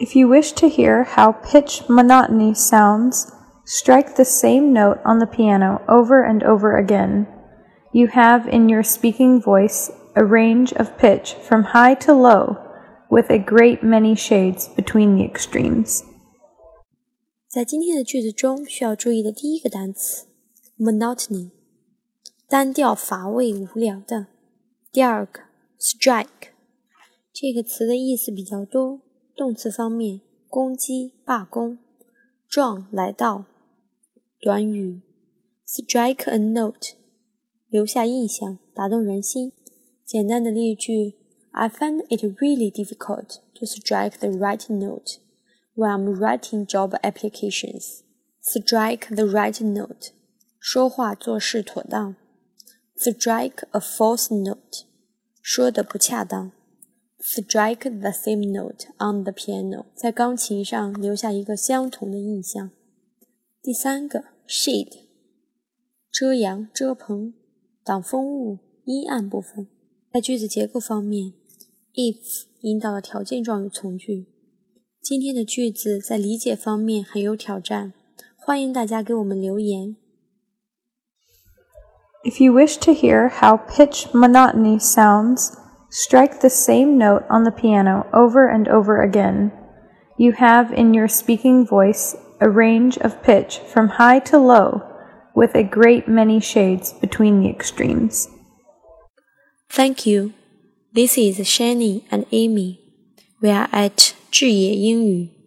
If you wish to hear how pitch monotony sounds, strike the same note on the piano over and over again. You have in your speaking voice a range of pitch from high to low, with a great many shades between the extremes. 在今天的句子中，需要注意的第一个单词 monotony，单调、乏味、无聊的。第二个 strike，这个词的意思比较多。动词方面，攻击、罢工。撞来到，短语，strike a note，留下印象，打动人心。简单的例句：I find it really difficult to strike the right note when I'm writing job applications. Strike the right note，说话做事妥当。Strike a false note，说的不恰当。strike the same note on the piano，在钢琴上留下一个相同的印象。第三个 shade，遮阳、遮棚、挡风物、阴暗部分。在句子结构方面，if 引导了条件状语从句。今天的句子在理解方面很有挑战，欢迎大家给我们留言。If you wish to hear how pitch monotony sounds. Strike the same note on the piano over and over again. You have in your speaking voice a range of pitch from high to low, with a great many shades between the extremes. Thank you. This is Shani and Amy. We are at Zhiye Yingyu.